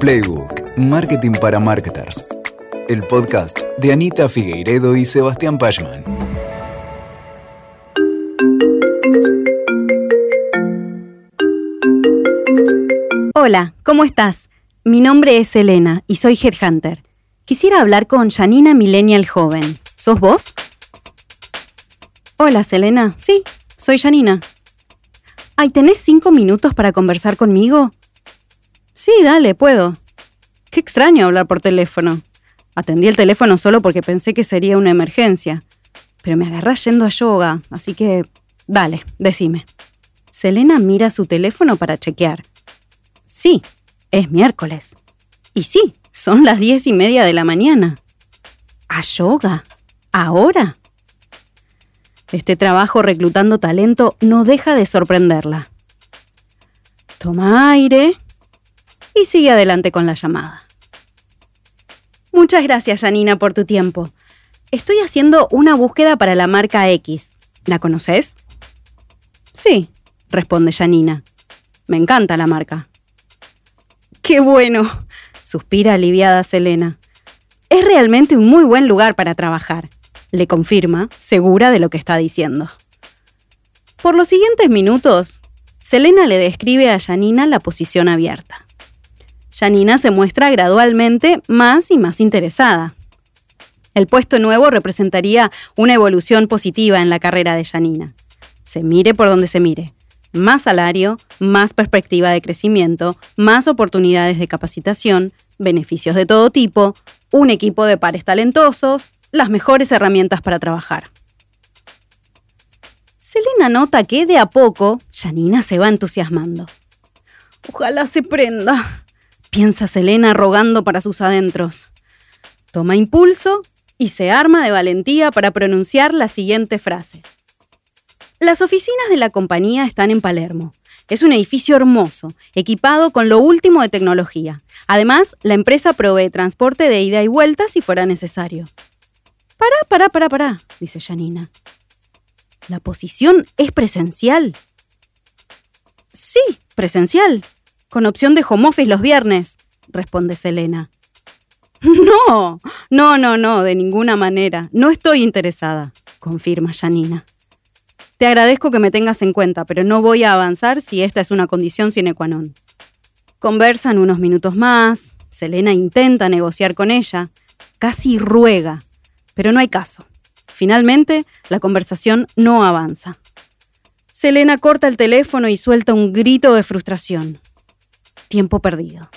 Playbook, Marketing para Marketers. El podcast de Anita Figueiredo y Sebastián Pachman. Hola, ¿cómo estás? Mi nombre es Elena y soy Headhunter. Quisiera hablar con Janina Millennial Joven. ¿Sos vos? Hola, Selena. Sí, soy Janina. Ay, ¿tenés cinco minutos para conversar conmigo? Sí, dale, puedo. Qué extraño hablar por teléfono. Atendí el teléfono solo porque pensé que sería una emergencia. Pero me agarrás yendo a yoga, así que... Dale, decime. Selena mira su teléfono para chequear. Sí, es miércoles. Y sí, son las diez y media de la mañana. ¿A yoga? ¿Ahora? Este trabajo reclutando talento no deja de sorprenderla. Toma aire y sigue adelante con la llamada. Muchas gracias, Janina, por tu tiempo. Estoy haciendo una búsqueda para la marca X. ¿La conoces? Sí, responde Janina. Me encanta la marca. ¡Qué bueno! suspira aliviada Selena. Es realmente un muy buen lugar para trabajar le confirma, segura de lo que está diciendo. Por los siguientes minutos, Selena le describe a Janina la posición abierta. Janina se muestra gradualmente más y más interesada. El puesto nuevo representaría una evolución positiva en la carrera de Janina. Se mire por donde se mire. Más salario, más perspectiva de crecimiento, más oportunidades de capacitación, beneficios de todo tipo, un equipo de pares talentosos, las mejores herramientas para trabajar. Selena nota que de a poco Janina se va entusiasmando. Ojalá se prenda, piensa Selena rogando para sus adentros. Toma impulso y se arma de valentía para pronunciar la siguiente frase. Las oficinas de la compañía están en Palermo. Es un edificio hermoso, equipado con lo último de tecnología. Además, la empresa provee transporte de ida y vuelta si fuera necesario. Pará, pará, pará, pará, dice Janina. ¿La posición es presencial? Sí, presencial, con opción de home office los viernes, responde Selena. No, no, no, no, de ninguna manera. No estoy interesada, confirma Janina. Te agradezco que me tengas en cuenta, pero no voy a avanzar si esta es una condición sine qua non. Conversan unos minutos más, Selena intenta negociar con ella, casi ruega pero no hay caso. Finalmente, la conversación no avanza. Selena corta el teléfono y suelta un grito de frustración. Tiempo perdido.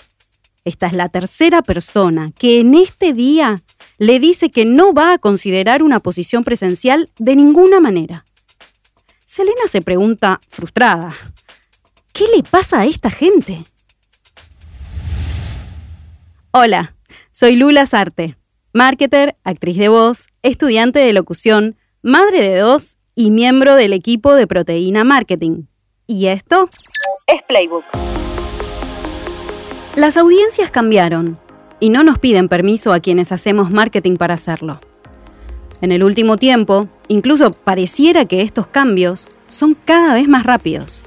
Esta es la tercera persona que en este día le dice que no va a considerar una posición presencial de ninguna manera. Selena se pregunta, frustrada, ¿qué le pasa a esta gente? Hola, soy Lula Sarte marketer, actriz de voz, estudiante de locución, madre de dos y miembro del equipo de Proteína Marketing. Y esto es Playbook. Las audiencias cambiaron y no nos piden permiso a quienes hacemos marketing para hacerlo. En el último tiempo, incluso pareciera que estos cambios son cada vez más rápidos.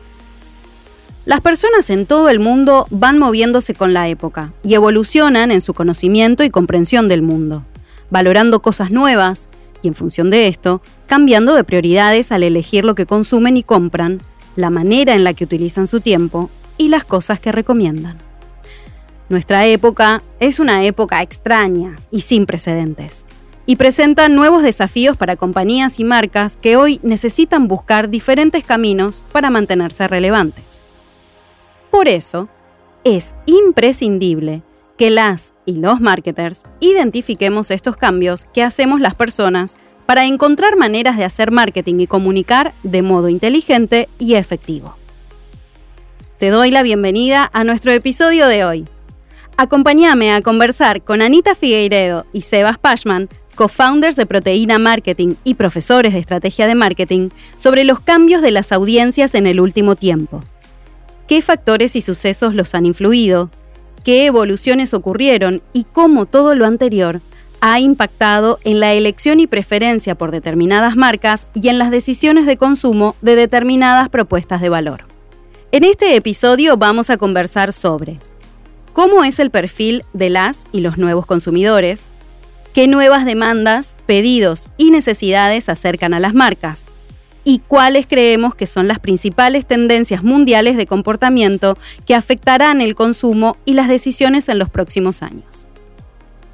Las personas en todo el mundo van moviéndose con la época y evolucionan en su conocimiento y comprensión del mundo, valorando cosas nuevas y en función de esto, cambiando de prioridades al elegir lo que consumen y compran, la manera en la que utilizan su tiempo y las cosas que recomiendan. Nuestra época es una época extraña y sin precedentes, y presenta nuevos desafíos para compañías y marcas que hoy necesitan buscar diferentes caminos para mantenerse relevantes. Por eso, es imprescindible que las y los marketers identifiquemos estos cambios que hacemos las personas para encontrar maneras de hacer marketing y comunicar de modo inteligente y efectivo. Te doy la bienvenida a nuestro episodio de hoy. Acompáñame a conversar con Anita Figueiredo y Sebas Pashman, co-founders de Proteína Marketing y profesores de estrategia de marketing, sobre los cambios de las audiencias en el último tiempo. Qué factores y sucesos los han influido, qué evoluciones ocurrieron y cómo todo lo anterior ha impactado en la elección y preferencia por determinadas marcas y en las decisiones de consumo de determinadas propuestas de valor. En este episodio vamos a conversar sobre cómo es el perfil de las y los nuevos consumidores, qué nuevas demandas, pedidos y necesidades acercan a las marcas y cuáles creemos que son las principales tendencias mundiales de comportamiento que afectarán el consumo y las decisiones en los próximos años.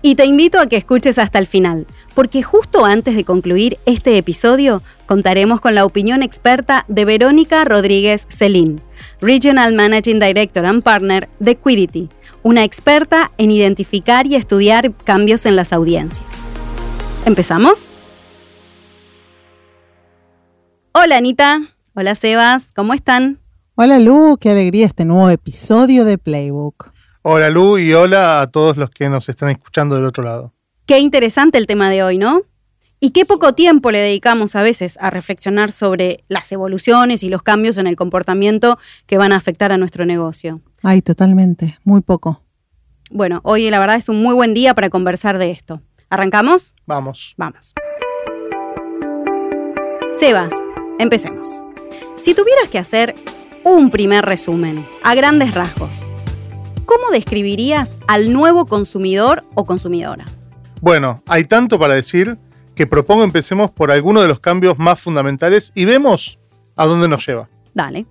Y te invito a que escuches hasta el final, porque justo antes de concluir este episodio contaremos con la opinión experta de Verónica Rodríguez Celín, Regional Managing Director and Partner de Quidity, una experta en identificar y estudiar cambios en las audiencias. ¿Empezamos? Hola Anita, hola Sebas, ¿cómo están? Hola Lu, qué alegría este nuevo episodio de Playbook. Hola Lu y hola a todos los que nos están escuchando del otro lado. Qué interesante el tema de hoy, ¿no? Y qué poco tiempo le dedicamos a veces a reflexionar sobre las evoluciones y los cambios en el comportamiento que van a afectar a nuestro negocio. Ay, totalmente, muy poco. Bueno, hoy la verdad es un muy buen día para conversar de esto. ¿Arrancamos? Vamos. Vamos. Sebas, empecemos. Si tuvieras que hacer un primer resumen, a grandes rasgos, ¿cómo describirías al nuevo consumidor o consumidora? Bueno, hay tanto para decir que propongo empecemos por alguno de los cambios más fundamentales y vemos a dónde nos lleva. Dale.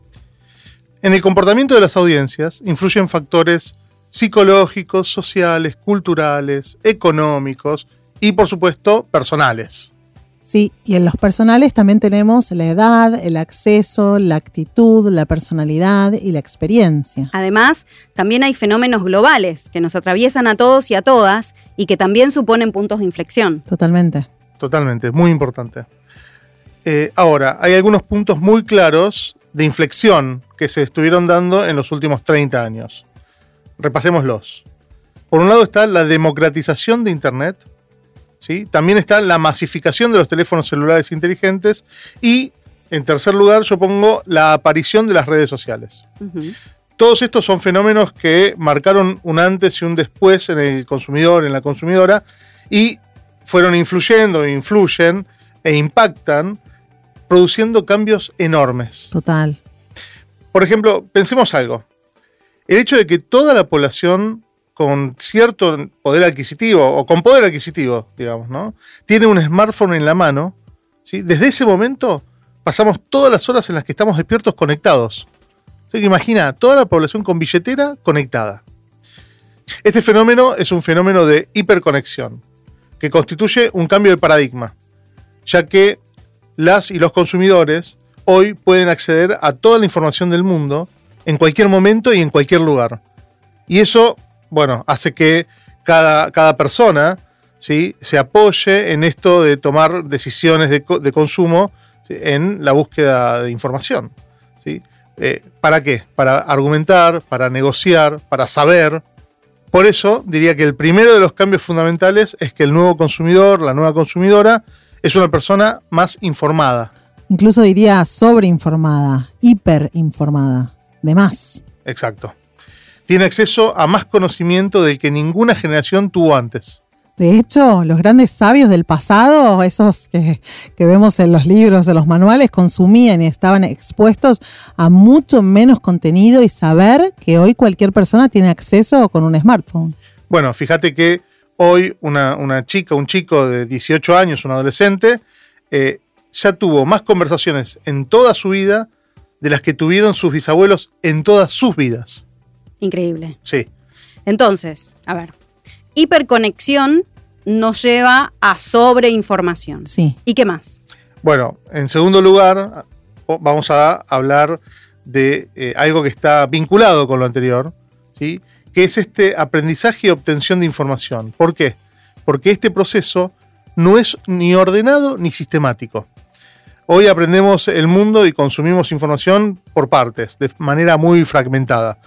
En el comportamiento de las audiencias influyen factores psicológicos, sociales, culturales, económicos y por supuesto personales. Sí, y en los personales también tenemos la edad, el acceso, la actitud, la personalidad y la experiencia. Además, también hay fenómenos globales que nos atraviesan a todos y a todas y que también suponen puntos de inflexión. Totalmente. Totalmente, muy importante. Eh, ahora, hay algunos puntos muy claros de inflexión que se estuvieron dando en los últimos 30 años. Repasémoslos. Por un lado está la democratización de Internet, ¿sí? también está la masificación de los teléfonos celulares inteligentes y, en tercer lugar, yo pongo la aparición de las redes sociales. Todos estos son fenómenos que marcaron un antes y un después en el consumidor, en la consumidora, y fueron influyendo, influyen e impactan, produciendo cambios enormes. Total. Por ejemplo, pensemos algo. El hecho de que toda la población con cierto poder adquisitivo, o con poder adquisitivo, digamos, ¿no? Tiene un smartphone en la mano, ¿sí? Desde ese momento pasamos todas las horas en las que estamos despiertos conectados. Así que imagina, toda la población con billetera conectada. Este fenómeno es un fenómeno de hiperconexión, que constituye un cambio de paradigma, ya que las y los consumidores hoy pueden acceder a toda la información del mundo en cualquier momento y en cualquier lugar. Y eso, bueno, hace que cada, cada persona ¿sí? se apoye en esto de tomar decisiones de, consumo en la búsqueda de información. ¿sí? Eh, ¿Para qué? Para argumentar, para negociar, para saber. Por eso diría que el primero de los cambios fundamentales es que el nuevo consumidor, la nueva consumidora, es una persona más informada. Incluso diría sobreinformada, hiperinformada, de más. Exacto. Tiene acceso a más conocimiento del que ninguna generación tuvo antes. De hecho, los grandes sabios del pasado, esos que, vemos en los libros, en los manuales, consumían y estaban expuestos a mucho menos contenido y saber que hoy cualquier persona tiene acceso con un smartphone. Bueno, fíjate que hoy una, chica, un chico de 18 años, un adolescente, eh, ya tuvo más conversaciones en toda su vida de las que tuvieron sus bisabuelos en todas sus vidas. Increíble. Sí. Entonces, a ver, hiperconexión nos lleva a sobreinformación. Sí. ¿Y qué más? Bueno, en segundo lugar, vamos a hablar de eh, algo que está vinculado con lo anterior, ¿sí? Que es este aprendizaje y obtención de información. ¿Por qué? Porque este proceso no es ni ordenado ni sistemático. Hoy aprendemos el mundo y consumimos información por partes, de manera muy fragmentada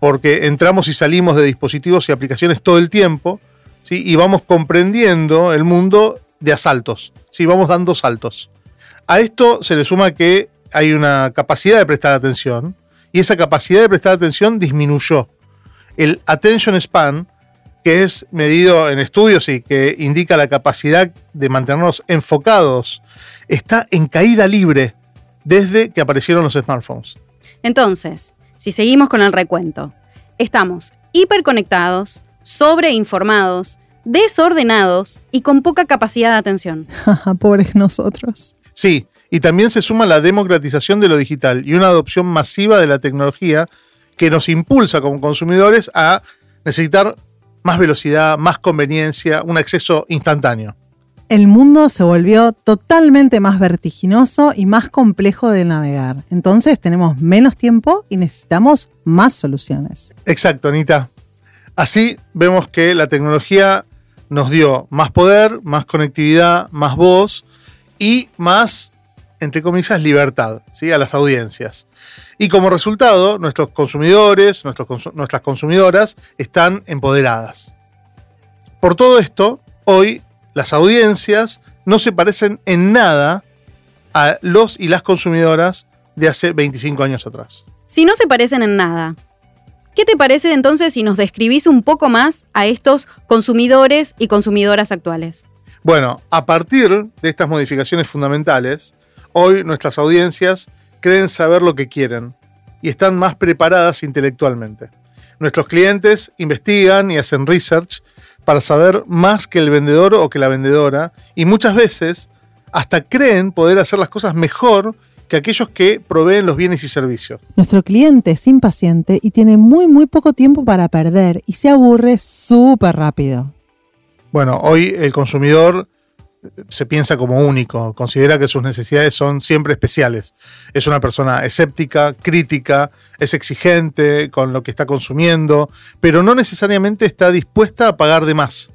porque entramos y salimos de dispositivos y aplicaciones todo el tiempo, ¿sí? y vamos comprendiendo el mundo de asaltos, ¿sí? vamos dando saltos. A esto se le suma que hay una capacidad de prestar atención, y esa capacidad de prestar atención disminuyó. El attention span, que es medido en estudios y que indica la capacidad de mantenernos enfocados, está en caída libre desde que aparecieron los smartphones. Entonces, si seguimos con el recuento, estamos hiperconectados, sobreinformados, desordenados y con poca capacidad de atención. Pobres nosotros. Sí, y también se suma la democratización de lo digital y una adopción masiva de la tecnología que nos impulsa como consumidores a necesitar más velocidad, más conveniencia, un acceso instantáneo. El mundo se volvió totalmente más vertiginoso y más complejo de navegar. Entonces tenemos menos tiempo y necesitamos más soluciones. Exacto, Anita. Así vemos que la tecnología nos dio más poder, más conectividad, más voz y más, entre comillas, libertad ¿sí? a las audiencias. Y como resultado, nuestros consumidores, nuestras consumidoras están empoderadas. Por todo esto, hoy las audiencias no se parecen en nada a los y las consumidoras de hace 25 años atrás. Si no se parecen en nada, ¿qué te parece entonces si nos describís un poco más a estos consumidores y consumidoras actuales? Bueno, a partir de estas modificaciones fundamentales, hoy nuestras audiencias creen saber lo que quieren y están más preparadas intelectualmente. Nuestros clientes investigan y hacen research para saber más que el vendedor o que la vendedora y muchas veces hasta creen poder hacer las cosas mejor que aquellos que proveen los bienes y servicios. Nuestro cliente es impaciente y tiene muy muy poco tiempo para perder y se aburre súper rápido. Bueno, hoy el consumidor se piensa como único, considera que sus necesidades son siempre especiales. Es una persona escéptica, crítica, es exigente con lo que está consumiendo, pero no necesariamente está dispuesta a pagar de más.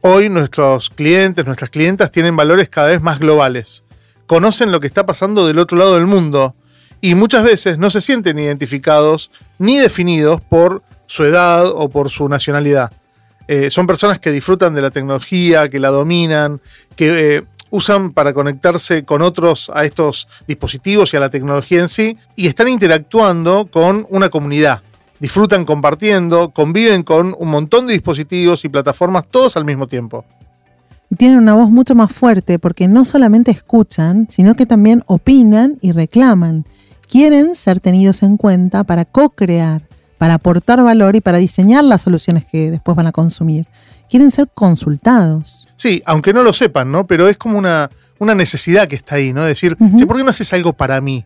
Hoy nuestros clientes, nuestras clientas tienen valores cada vez más globales, conocen lo que está pasando del otro lado del mundo y muchas veces no se sienten identificados ni definidos por su edad o por su nacionalidad. Eh, son personas que disfrutan de la tecnología, que la dominan, que eh, usan para conectarse con otros a estos dispositivos y a la tecnología en sí, y están interactuando con una comunidad. Disfrutan compartiendo, conviven con un montón de dispositivos y plataformas todos al mismo tiempo. Y tienen una voz mucho más fuerte porque no solamente escuchan, sino que también opinan y reclaman. Quieren ser tenidos en cuenta para co-crear para aportar valor y para diseñar las soluciones que después van a consumir. Quieren ser consultados. Sí, aunque no lo sepan, ¿no? Pero es como una, una necesidad que está ahí, ¿no? Decir, ¿por qué no haces algo para mí?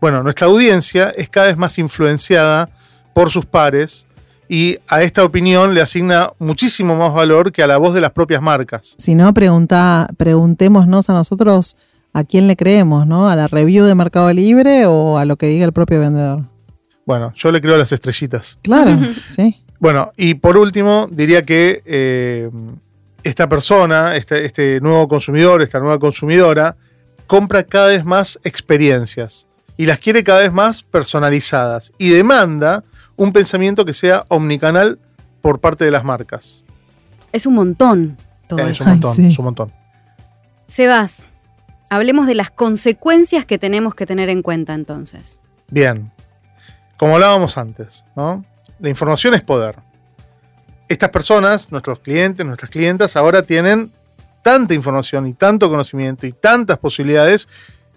Bueno, nuestra audiencia es cada vez más influenciada por sus pares y a esta opinión le asigna muchísimo más valor que a la voz de las propias marcas. Si no, pregunta, preguntémonos a nosotros a quién le creemos, ¿no? ¿A la review de Mercado Libre o a lo que diga el propio vendedor? Bueno, yo le creo a las estrellitas. Claro, sí. Bueno, y por último, diría que eh, esta persona, este, este nuevo consumidor, esta nueva consumidora, compra cada vez más experiencias y las quiere cada vez más personalizadas y demanda un pensamiento que sea omnicanal por parte de las marcas. Es un montón todo Es un montón, es un montón. Sebas, hablemos de las consecuencias que tenemos que tener en cuenta entonces. Bien, como hablábamos antes, ¿no? La información es poder. Estas personas, nuestros clientes, nuestras clientas, ahora tienen tanta información y tanto conocimiento y tantas posibilidades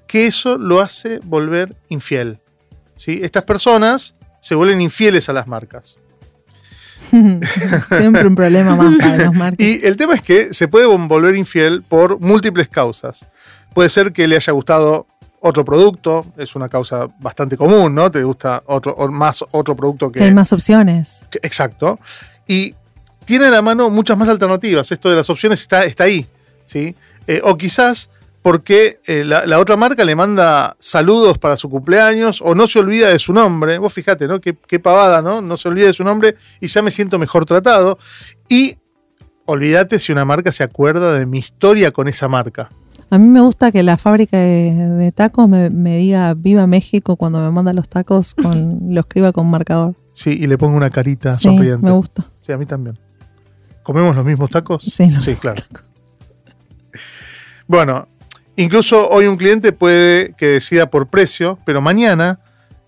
que eso lo hace volver infiel. ¿sí? Estas personas se vuelven infieles a las marcas. Siempre un problema más para las marcas. Y el tema es que se puede volver infiel por múltiples causas. Puede ser que le haya gustado otro producto, es una causa bastante común, ¿no? Te gusta otro, más otro producto que... hay más opciones. exacto. Y tiene a la mano muchas más alternativas. Esto de las opciones está, está ahí, ¿sí? Eh, o quizás porque eh, la, otra marca le manda saludos para su cumpleaños o no se olvida de su nombre. Vos fíjate, ¿no? Qué, qué pavada, ¿no? No se olvida de su nombre y ya me siento mejor tratado. Y olvídate si una marca se acuerda de mi historia con esa marca. A mí me gusta que la fábrica de, tacos me, diga Viva México cuando me manda los tacos, con, lo escriba con marcador. Sí, y le pongo una carita sí, sonriente. Me gusta. Sí, a mí también. ¿Comemos los mismos tacos? Sí, sí claro. Bueno, incluso hoy un cliente puede que decida por precio, pero mañana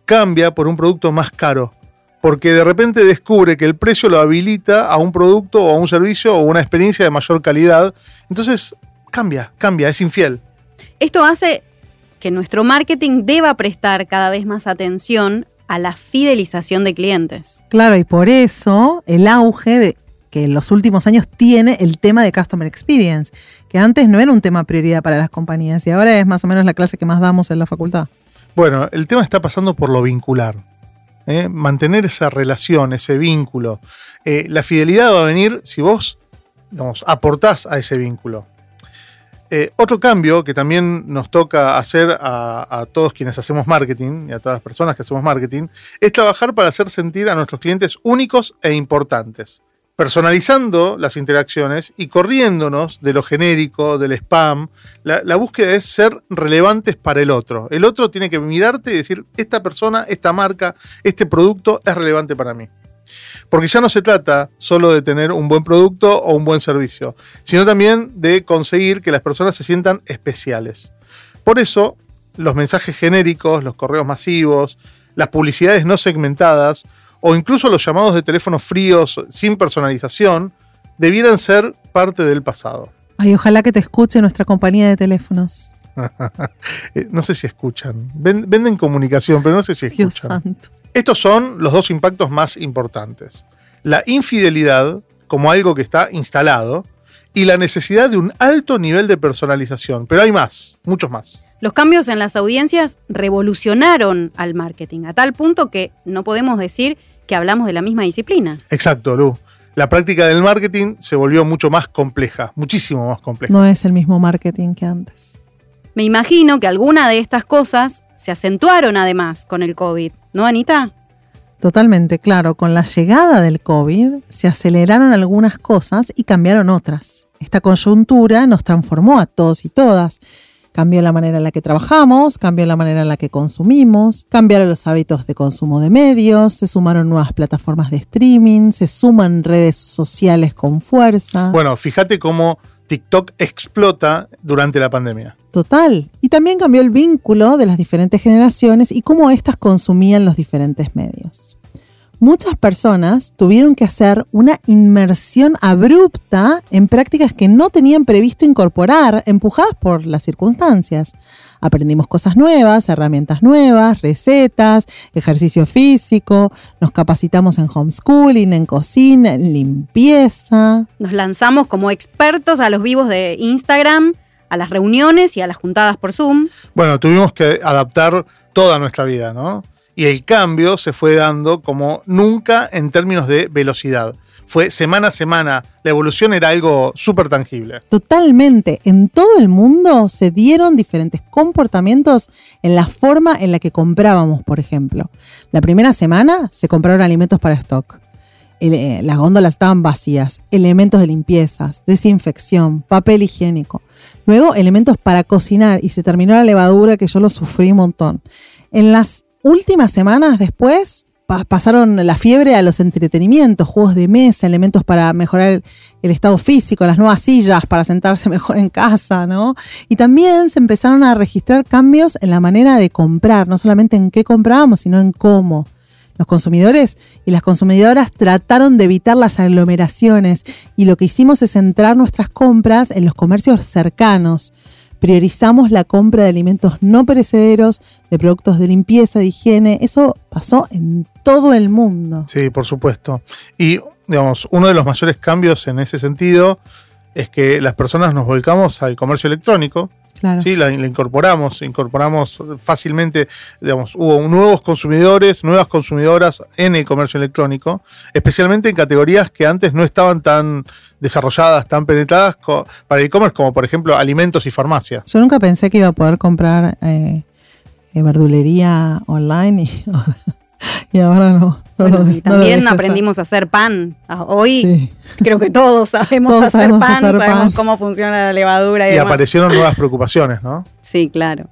cambia por un producto más caro, porque de repente descubre que el precio lo habilita a un producto o a un servicio o una experiencia de mayor calidad. Entonces cambia, cambia, es infiel. Esto hace que nuestro marketing deba prestar cada vez más atención a la fidelización de clientes. Claro, y por eso el auge de, que en los últimos años tiene el tema de Customer Experience, que antes no era un tema prioridad para las compañías y ahora es más o menos la clase que más damos en la facultad. Bueno, el tema está pasando por lo vincular. ¿eh? Mantener esa relación, ese vínculo. Eh, la fidelidad va a venir si vos, digamos, aportás a ese vínculo. Eh, otro cambio que también nos toca hacer a, todos quienes hacemos marketing y a todas las personas que hacemos marketing es trabajar para hacer sentir a nuestros clientes únicos e importantes personalizando las interacciones y corriéndonos de lo genérico, del spam. La, la, búsqueda es ser relevantes para el otro. El otro tiene que mirarte y decir, esta persona, esta marca, este producto es relevante para mí. Porque ya no se trata solo de tener un buen producto o un buen servicio, sino también de conseguir que las personas se sientan especiales. Por eso, los mensajes genéricos, los correos masivos, las publicidades no segmentadas, o incluso los llamados de teléfonos fríos sin personalización debieran ser parte del pasado. Ay, ojalá que te escuche nuestra compañía de teléfonos. no sé si escuchan. Venden comunicación, pero no sé si escuchan. Dios santo. Estos son los dos impactos más importantes. La infidelidad como algo que está instalado y la necesidad de un alto nivel de personalización. Pero hay más, muchos más. Los cambios en las audiencias revolucionaron al marketing, a tal punto que no podemos decir que hablamos de la misma disciplina. Exacto, Lu. La práctica del marketing se volvió mucho más compleja, muchísimo más compleja. No es el mismo marketing que antes. Me imagino que alguna de estas cosas se acentuaron además con el COVID, ¿no, Anita? Totalmente, claro. Con la llegada del COVID se aceleraron algunas cosas y cambiaron otras. Esta coyuntura nos transformó a todos y todas Cambió la manera en la que trabajamos, cambió la manera en la que consumimos, cambiaron los hábitos de consumo de medios, se sumaron nuevas plataformas de streaming, se suman redes sociales con fuerza. Bueno, fíjate cómo TikTok explota durante la pandemia. Total. Y también cambió el vínculo de las diferentes generaciones y cómo éstas consumían los diferentes medios muchas personas tuvieron que hacer una inmersión abrupta en prácticas que no tenían previsto incorporar, empujadas por las circunstancias. Aprendimos cosas nuevas, herramientas nuevas, recetas, ejercicio físico, nos capacitamos en homeschooling, en cocina, en limpieza. Nos lanzamos como expertos a los vivos de Instagram, a las reuniones y a las juntadas por Zoom. Bueno, tuvimos que adaptar toda nuestra vida, ¿no? y el cambio se fue dando como nunca en términos de velocidad. Fue semana a semana, la evolución era algo súper tangible. Totalmente, en todo el mundo se dieron diferentes comportamientos en la forma en la que comprábamos, por ejemplo. La primera semana se compraron alimentos para stock. Eh, las góndolas estaban vacías, elementos de limpieza, desinfección, papel higiénico. Luego elementos para cocinar y se terminó la levadura que yo lo sufrí un montón. En las últimas semanas después pasaron la fiebre a los entretenimientos, juegos de mesa, elementos para mejorar el, estado físico, las nuevas sillas para sentarse mejor en casa, ¿no? Y también se empezaron a registrar cambios en la manera de comprar, no solamente en qué comprábamos, sino en cómo. Los consumidores y las consumidoras trataron de evitar las aglomeraciones y lo que hicimos es centrar nuestras compras en los comercios cercanos priorizamos la compra de alimentos no perecederos, de productos de limpieza, de higiene. Eso pasó en todo el mundo. Sí, por supuesto. Y, digamos, uno de los mayores cambios en ese sentido es que las personas nos volcamos al comercio electrónico, Sí, la, incorporamos, incorporamos fácilmente, digamos, hubo nuevos consumidores, nuevas consumidoras en el comercio electrónico, especialmente en categorías que antes no estaban tan desarrolladas, tan penetradas para el e-commerce, como por ejemplo alimentos y farmacia. Yo nunca pensé que iba a poder comprar eh, eh, verdulería online y, y ahora no y también aprendimos a hacer pan. Ah, hoy creo que todos sabemos hacer pan, sabemos cómo funciona la levadura. Y, aparecieron nuevas preocupaciones, ¿no? Sí, claro.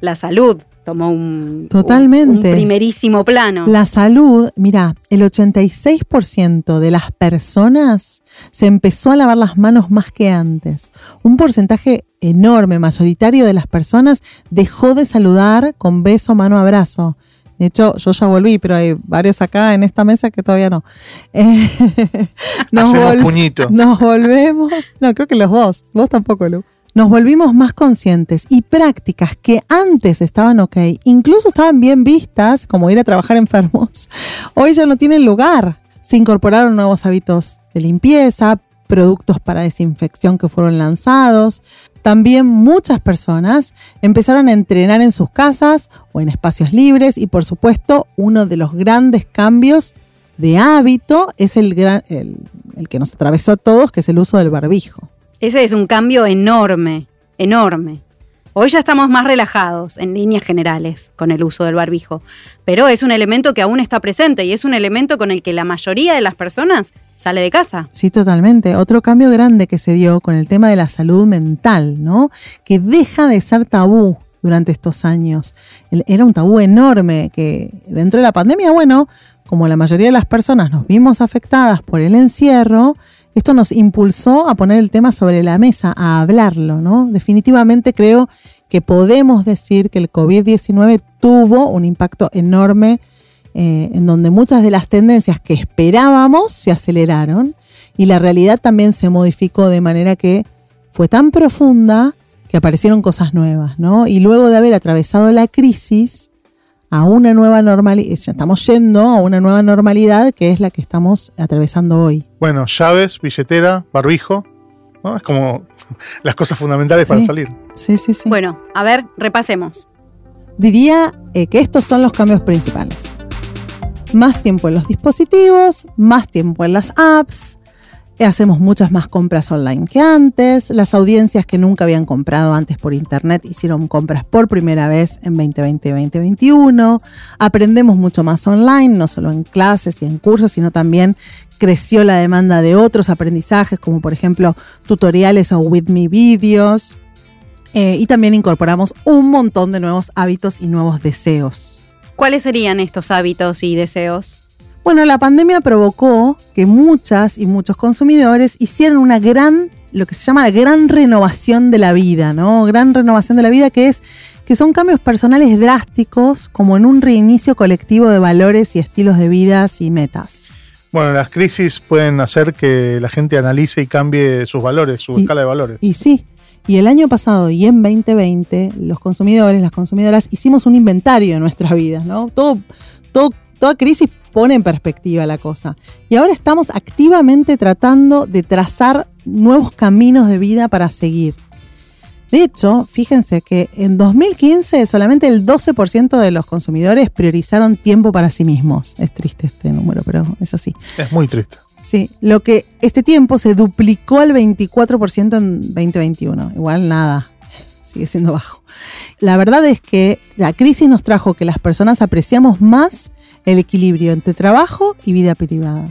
La salud tomó un, Totalmente. un primerísimo plano. La salud, mira, el 86% de las personas se empezó a lavar las manos más que antes. Un porcentaje enorme, mayoritario de las personas dejó de saludar con beso, mano, abrazo. De hecho, yo ya volví, pero hay varios acá en esta mesa que todavía no. nos, puñito. nos volvemos. No, creo que los dos. Vos tampoco, Lu. nos volvimos más conscientes y prácticas que antes estaban ok, incluso estaban bien vistas, como ir a trabajar enfermos, hoy ya no tienen lugar. Se incorporaron nuevos hábitos de limpieza, productos para desinfección que fueron lanzados. También muchas personas empezaron a entrenar en sus casas o en espacios libres y por supuesto uno de los grandes cambios de hábito es el, el, el que nos atravesó a todos, que es el uso del barbijo. Ese es un cambio enorme, enorme. Hoy ya estamos más relajados en líneas generales con el uso del barbijo, pero es un elemento que aún está presente y es un elemento con el que la mayoría de las personas sale de casa. Sí, totalmente. Otro cambio grande que se dio con el tema de la salud mental, ¿no? Que deja de ser tabú durante estos años. Era un tabú enorme que dentro de la pandemia, bueno, como la mayoría de las personas nos vimos afectadas por el encierro, esto nos impulsó a poner el tema sobre la mesa, a hablarlo, ¿no? Definitivamente creo que podemos decir que el COVID-19 tuvo un impacto enorme eh, en donde muchas de las tendencias que esperábamos se aceleraron y la realidad también se modificó de manera que fue tan profunda que aparecieron cosas nuevas, ¿no? Y luego de haber atravesado la crisis, a una nueva normalidad, estamos yendo a una nueva normalidad que es la que estamos atravesando hoy. Bueno, llaves, billetera, barbijo, ¿no? Es como las cosas fundamentales para salir. Sí, sí, sí. Bueno, a ver, repasemos. Diría eh, que estos son los cambios principales. Más tiempo en los dispositivos, más tiempo en las apps, Hacemos muchas más compras online que antes. Las audiencias que nunca habían comprado antes por internet hicieron compras por primera vez en 2020 y 2021. Aprendemos mucho más online, no solo en clases y en cursos, sino también creció la demanda de otros aprendizajes, como por ejemplo tutoriales o with me videos. Eh, y también incorporamos un montón de nuevos hábitos y nuevos deseos. ¿Cuáles serían estos hábitos y deseos? Bueno, la pandemia provocó que muchas y muchos consumidores hicieran una gran, lo que se llama gran renovación de la vida, ¿no? Gran renovación de la vida que es que son cambios personales drásticos, como en un reinicio colectivo de valores y estilos de vida y metas. Bueno, las crisis pueden hacer que la gente analice y cambie sus valores, su escala de valores. Y sí, y el año pasado y en 2020, los consumidores, las consumidoras, hicimos un inventario de nuestras vidas, ¿no? Todo, todo, toda crisis pone en perspectiva la cosa. Y ahora estamos activamente tratando de trazar nuevos caminos de vida para seguir. De hecho, fíjense que en 2015 solamente el 12% de los consumidores priorizaron tiempo para sí mismos. Es triste este número, pero es así. Es muy triste. Sí, lo que este tiempo se duplicó al 24% en 2021. Igual nada, sigue siendo bajo. La verdad es que la crisis nos trajo que las personas apreciamos más el equilibrio entre trabajo y vida privada.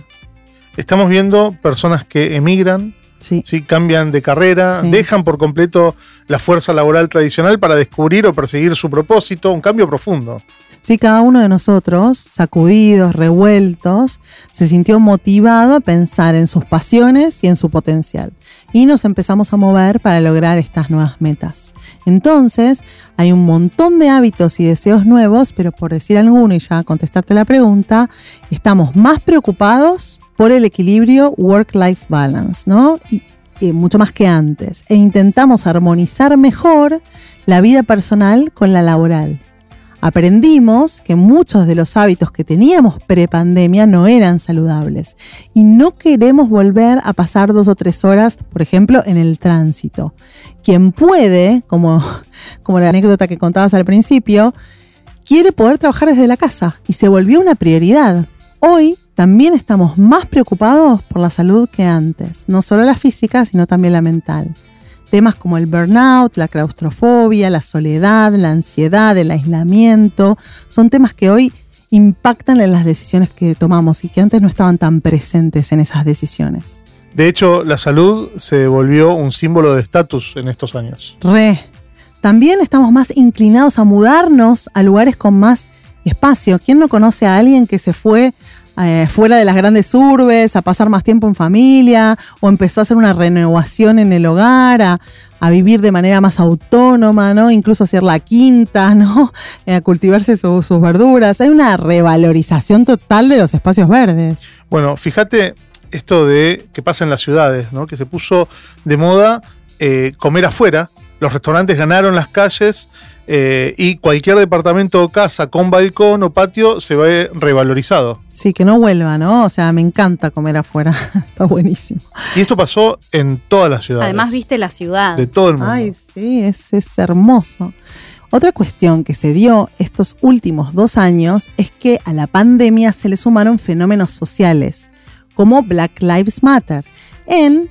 Estamos viendo personas que emigran, sí. cambian de carrera, dejan por completo la fuerza laboral tradicional para descubrir o perseguir su propósito, un cambio profundo. Sí, cada uno de nosotros, sacudidos, revueltos, se sintió motivado a pensar en sus pasiones y en su potencial. Y nos empezamos a mover para lograr estas nuevas metas. Entonces, hay un montón de hábitos y deseos nuevos, pero por decir alguno y ya contestarte la pregunta, estamos más preocupados por el equilibrio work-life balance, ¿no? Y, mucho más que antes. E intentamos armonizar mejor la vida personal con la laboral aprendimos que muchos de los hábitos que teníamos pre-pandemia no eran saludables y no queremos volver a pasar dos o tres horas, por ejemplo, en el tránsito. Quien puede, como, como la anécdota que contabas al principio, quiere poder trabajar desde la casa y se volvió una prioridad. Hoy también estamos más preocupados por la salud que antes, no solo la física, sino también la mental. Temas como el burnout, la claustrofobia, la soledad, la ansiedad, el aislamiento, son temas que hoy impactan en las decisiones que tomamos y que antes no estaban tan presentes en esas decisiones. De hecho, la salud se volvió un símbolo de estatus en estos años. Re. También estamos más inclinados a mudarnos a lugares con más espacio. ¿Quién no conoce a alguien que se fue eh, fuera de las grandes urbes, a pasar más tiempo en familia, o empezó a hacer una renovación en el hogar, a, vivir de manera más autónoma, ¿no? Incluso hacer la quinta, ¿no? a cultivarse sus verduras. Hay una revalorización total de los espacios verdes. Bueno, fíjate esto de que pasa en las ciudades, ¿no? Que se puso de moda eh, comer afuera los restaurantes ganaron las calles eh, y cualquier departamento o casa con balcón o patio se ve revalorizado. Sí, que no vuelva, ¿no? O sea, me encanta comer afuera. Está buenísimo. Y esto pasó en todas las ciudades. Además, viste la ciudad. De todo el mundo. Ay, sí, es, es hermoso. Otra cuestión que se dio estos últimos dos años es que a la pandemia se le sumaron fenómenos sociales, como Black Lives Matter, en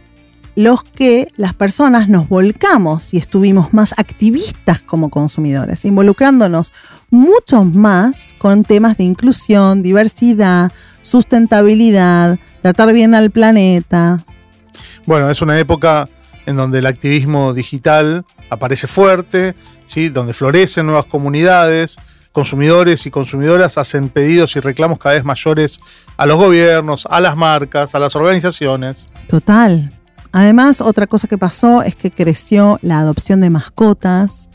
los que las personas nos volcamos y estuvimos más activistas como consumidores, involucrándonos mucho más con temas de inclusión, diversidad, sustentabilidad, tratar bien al planeta. Bueno, es una época en donde el activismo digital aparece fuerte, ¿sí? donde florecen nuevas comunidades, consumidores y consumidoras hacen pedidos y reclamos cada vez mayores a los gobiernos, a las marcas, a las organizaciones. Total. Además, otra cosa que pasó es que creció la adopción de mascotas,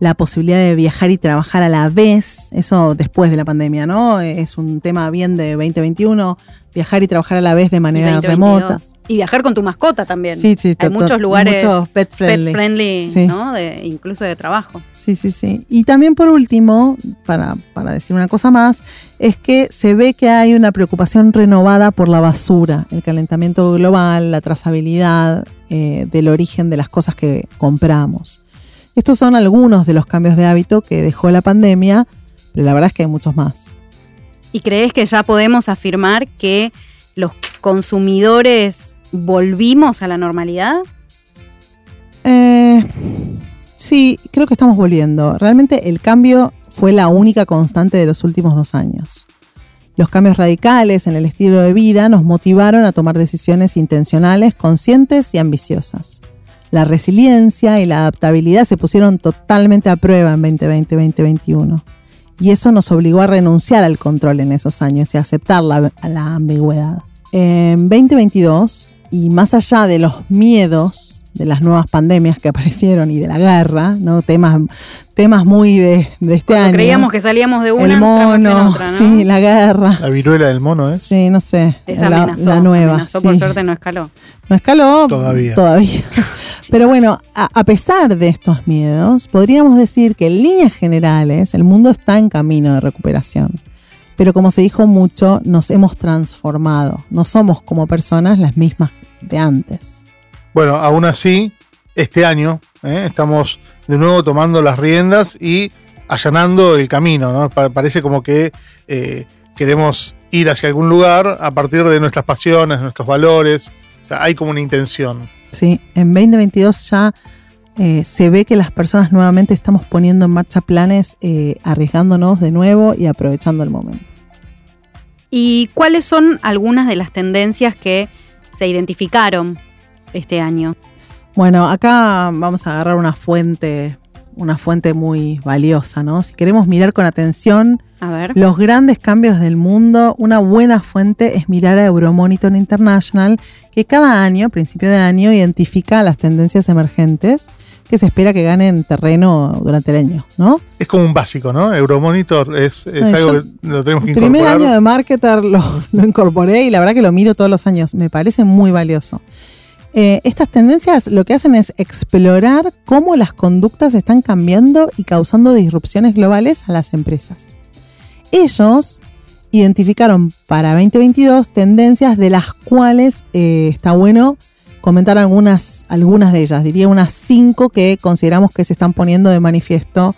la posibilidad de viajar y trabajar a la vez, eso después de la pandemia, ¿no? Es un tema bien de 2021, viajar y trabajar a la vez de manera remota. Y viajar con tu mascota también. Sí, sí, Hay muchos lugares muchos pet friendly, ¿no? De, incluso de trabajo. Sí, sí, sí. Y también por último, para, para decir una cosa más, es que se ve que hay una preocupación renovada por la basura, el calentamiento global, la trazabilidad eh, del origen de las cosas que compramos. Estos son algunos de los cambios de hábito que dejó la pandemia, pero la verdad es que hay muchos más. ¿Y crees que ya podemos afirmar que los consumidores volvimos a la normalidad? Eh, sí, creo que estamos volviendo. Realmente el cambio fue la única constante de los últimos dos años. Los cambios radicales en el estilo de vida nos motivaron a tomar decisiones intencionales, conscientes y ambiciosas la resiliencia y la adaptabilidad se pusieron totalmente a prueba en 2020-2021. Y eso nos obligó a renunciar al control en esos años y a aceptar la, la ambigüedad. En 2022, y más allá de los miedos de las nuevas pandemias que aparecieron y de la guerra, ¿no? Temas, temas muy de, de este año. Creíamos que salíamos de una, el mono, otra, ¿no? sí, la guerra. La viruela del mono, ¿eh? Sí, no sé. Esa la, amenazó, la nueva. Amenazó, sí. por suerte no escaló. No escaló. Todavía. Todavía. Pero bueno, a, a, pesar de estos miedos, podríamos decir que en líneas generales el mundo está en camino de recuperación. Pero como se dijo mucho, nos hemos transformado. No somos como personas las mismas de antes. Bueno, aún así, este año ¿eh? estamos de nuevo tomando las riendas y allanando el camino. ¿no? Pa parece como que eh, queremos ir hacia algún lugar a partir de nuestras pasiones, de nuestros valores. O sea, hay como una intención. Sí, en 2022 ya eh, se ve que las personas nuevamente estamos poniendo en marcha planes, eh, arriesgándonos de nuevo y aprovechando el momento. ¿Y cuáles son algunas de las tendencias que se identificaron este año? Bueno, acá vamos a agarrar una fuente, una fuente muy valiosa, ¿no? Si queremos mirar con atención a ver. los grandes cambios del mundo, una buena fuente es mirar a Euromonitor International, que cada año, principio de año, identifica las tendencias emergentes que se espera que ganen terreno durante el año, ¿no? Es como un básico, ¿no? Euromonitor es, algo que lo tenemos que El primer incorporar. año de marketer lo, lo incorporé y la verdad que lo miro todos los años. Me parece muy valioso. Eh, estas tendencias lo que hacen es explorar cómo las conductas están cambiando y causando disrupciones globales a las empresas. Ellos identificaron para 2022 tendencias de las cuales eh, está bueno comentar algunas, algunas de ellas. Diría unas cinco que consideramos que se están poniendo de manifiesto,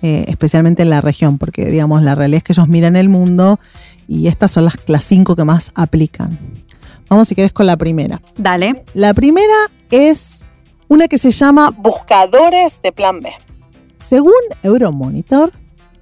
eh, especialmente en la región, porque digamos la realidad es que ellos miran el mundo y estas son las, las cinco que más aplican. Vamos si querés con la primera. Dale. La primera es una que se llama buscadores de plan B. Según Euromonitor,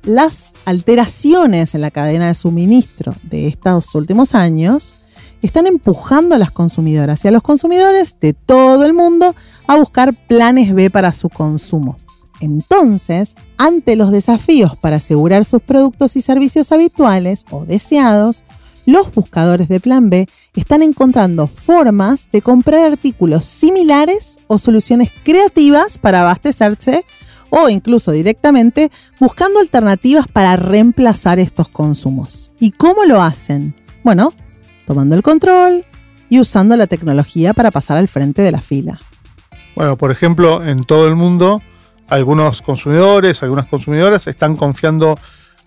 las alteraciones en la cadena de suministro de estos últimos años están empujando a las consumidoras y a los consumidores de todo el mundo a buscar planes B para su consumo. Entonces, ante los desafíos para asegurar sus productos y servicios habituales o deseados, los buscadores de Plan B están encontrando formas de comprar artículos similares o soluciones creativas para abastecerse o incluso directamente buscando alternativas para reemplazar estos consumos. ¿Y cómo lo hacen? Bueno, tomando el control y usando la tecnología para pasar al frente de la fila. Bueno, por ejemplo, en todo el mundo algunos consumidores, algunas consumidoras están confiando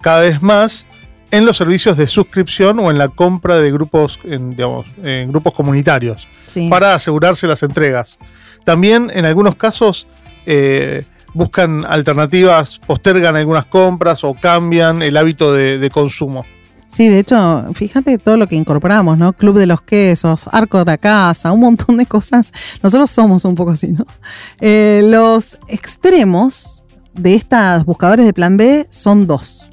cada vez más en los servicios de suscripción o en la compra de grupos, en, digamos, en grupos comunitarios Sí. para asegurarse las entregas. También en algunos casos eh, buscan alternativas, postergan algunas compras o cambian el hábito de, de consumo. Sí, de hecho, fíjate todo lo que incorporamos, ¿no? Club de los quesos, Arco de la Casa, un montón de cosas. Nosotros somos un poco así, ¿no? Eh, los extremos de estos buscadores de plan B son dos.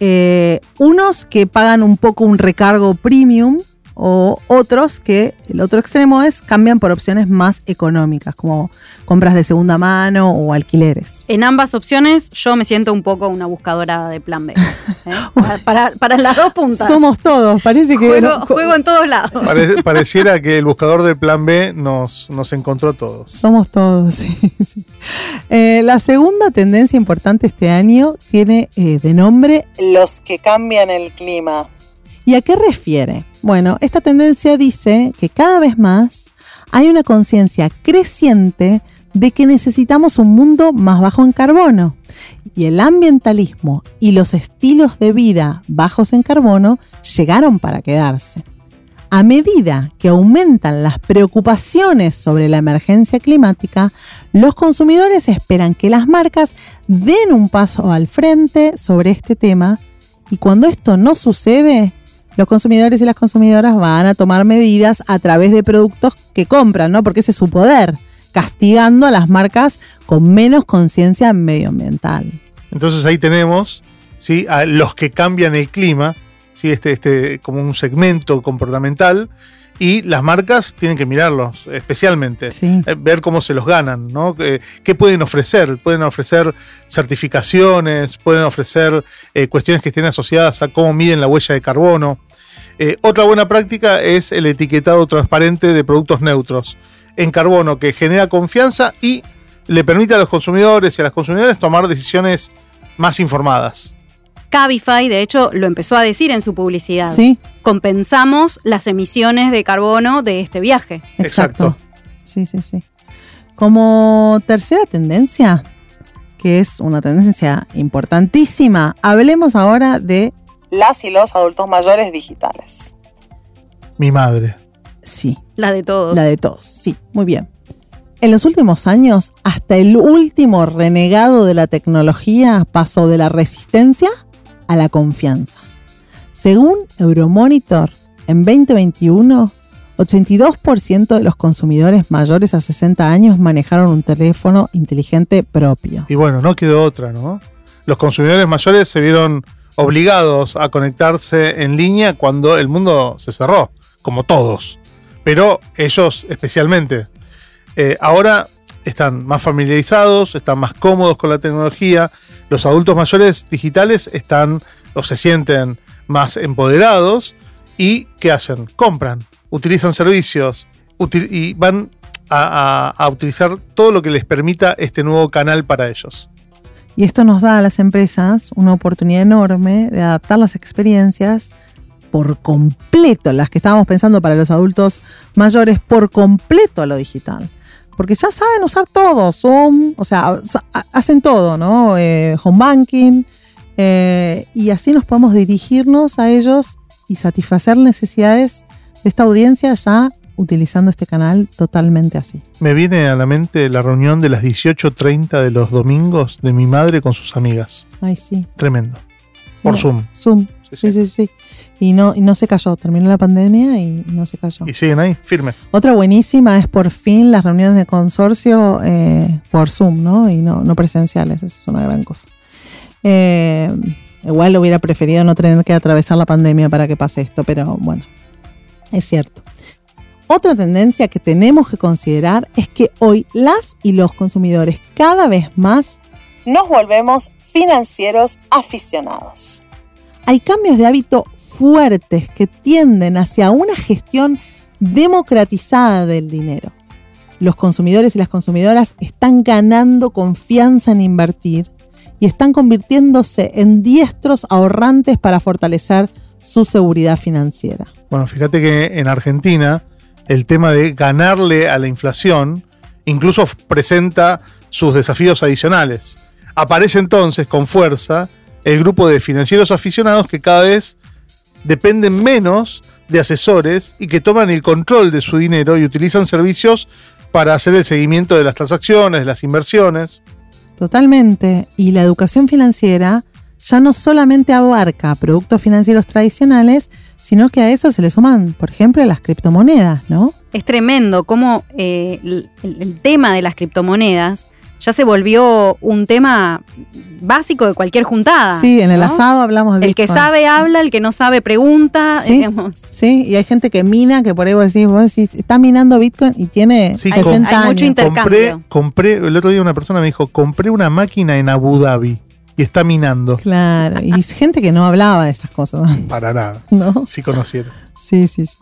Eh, unos que pagan un poco un recargo premium o otros que el otro extremo es cambian por opciones más económicas, como compras de segunda mano o alquileres. En ambas opciones yo me siento un poco una buscadora de plan B. ¿eh? Para, para- para las dos puntas. Somos todos, parece que... juego, no- juego en todos lados. Pare- pareciera que el buscador del plan B nos, nos encontró a todos. Somos todos, sí. sí. Eh, la segunda tendencia importante este año tiene eh, de nombre los que cambian el clima. ¿Y a qué refiere? Bueno, esta tendencia dice que cada vez más hay una conciencia creciente de que necesitamos un mundo más bajo en carbono. Y el ambientalismo y los estilos de vida bajos en carbono llegaron para quedarse. A medida que aumentan las preocupaciones sobre la emergencia climática, los consumidores esperan que las marcas den un paso al frente sobre este tema y cuando esto no sucede, los consumidores y las consumidoras van a tomar medidas a través de productos que compran, ¿no? Porque ese es su poder, castigando a las marcas con menos conciencia medioambiental. Entonces ahí tenemos ¿sí? a los que cambian el clima, ¿sí? este, este, como un segmento comportamental, y las marcas tienen que mirarlos especialmente. Sí. Eh, ver cómo se los ganan, ¿no? ¿Qué pueden ofrecer? Pueden ofrecer certificaciones, pueden ofrecer eh, cuestiones que estén asociadas a cómo miden la huella de carbono. Eh, otra buena práctica es el etiquetado transparente de productos neutros en carbono que genera confianza y le permite a los consumidores y a las consumidoras tomar decisiones más informadas. Cabify, de hecho, lo empezó a decir en su publicidad. Sí, Compensamos las emisiones de carbono de este viaje. exacto. Exacto. Sí, sí, sí. Como tercera tendencia, que es una tendencia importantísima, hablemos ahora de las y los adultos mayores digitales. Mi madre. Sí, La de todos. la de todos, sí, muy bien. En los últimos años, hasta el último renegado de la tecnología pasó de la resistencia a la confianza. Según Euromonitor, en 2021, 82% de los consumidores mayores a 60 años manejaron un teléfono inteligente propio. Y bueno, no quedó otra, ¿no? Los consumidores mayores se vieron obligados a conectarse en línea cuando el mundo se cerró, como todos. Pero ellos especialmente. Eh, ahora están más familiarizados, están más cómodos con la tecnología. Los adultos mayores digitales están o se sienten más empoderados y ¿qué hacen? Compran, utilizan servicios y van a- a utilizar todo lo que les permita este nuevo canal para ellos. Y esto nos da a las empresas una oportunidad enorme de adaptar las experiencias por completo, las que estábamos pensando para los adultos mayores, por completo a lo digital. Porque ya saben usar todo, Zoom, o sea, hacen todo, ¿no? Eh, home banking, eh, y así nos podemos dirigirnos a ellos y satisfacer necesidades de esta audiencia ya utilizando este canal totalmente así. Me viene a la mente la reunión de las 18.30 de los domingos de mi madre con sus amigas. Ay, sí. Tremendo. Sí, Por Zoom. Zoom, Sí, sí, sí, sí. Y no, y no se cayó, terminó la pandemia y no se cayó. Y siguen ahí, firmes. Otra buenísima es por fin las reuniones de consorcio eh, por Zoom, ¿no? Y no, no presenciales, eso es una gran cosa. Eh, igual hubiera preferido no tener que atravesar la pandemia para que pase esto, pero bueno, es cierto. Otra tendencia que tenemos que considerar es que hoy las y los consumidores cada vez más nos volvemos financieros aficionados. Hay cambios de hábito fuertes que tienden hacia una gestión democratizada del dinero. Los consumidores y las consumidoras están ganando confianza en invertir y están convirtiéndose en diestros ahorrantes para fortalecer su seguridad financiera. Bueno, fíjate que en Argentina el tema de ganarle a la inflación incluso presenta sus desafíos adicionales. Aparece entonces con fuerza el grupo de financieros aficionados que cada vez dependen menos de asesores y que toman el control de su dinero y utilizan servicios para hacer el seguimiento de las transacciones, de las inversiones. Totalmente. Y la educación financiera ya no solamente abarca productos financieros tradicionales, sino que a eso se le suman, por ejemplo, las criptomonedas, ¿no? Es tremendo cómo eh, el, el tema de las criptomonedas ya se volvió un tema básico de cualquier juntada. Sí, en el ¿no? asado hablamos de El que sabe habla, el que no sabe pregunta. Sí. digamos. Sí, y hay gente que mina, que por ahí vos decís, vos decís, está minando Bitcoin y tiene Sí, 60 hay años. mucho inter- Compré, Intercambio. compré, el otro día una persona me dijo, compré una máquina en Abu Dhabi y está minando. Claro, y es gente que no hablaba de esas cosas, Para nada, ¿no? si conociera. Sí, sí, sí.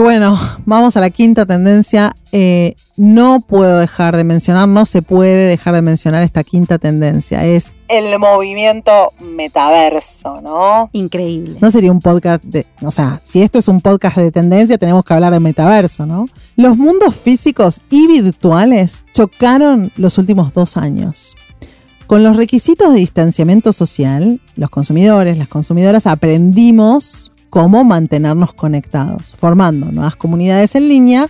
Y bueno, vamos a la quinta tendencia. Eh, no puedo dejar de mencionar, no se puede dejar de mencionar esta quinta tendencia. Es el movimiento metaverso, ¿no? Increíble. No sería un podcast de. O sea, si esto es un podcast de tendencia, tenemos que hablar de metaverso, ¿no? Los mundos físicos y virtuales chocaron los últimos dos años. Con los requisitos de distanciamiento social, los consumidores, las consumidoras aprendimos cómo mantenernos conectados, formando nuevas comunidades en línea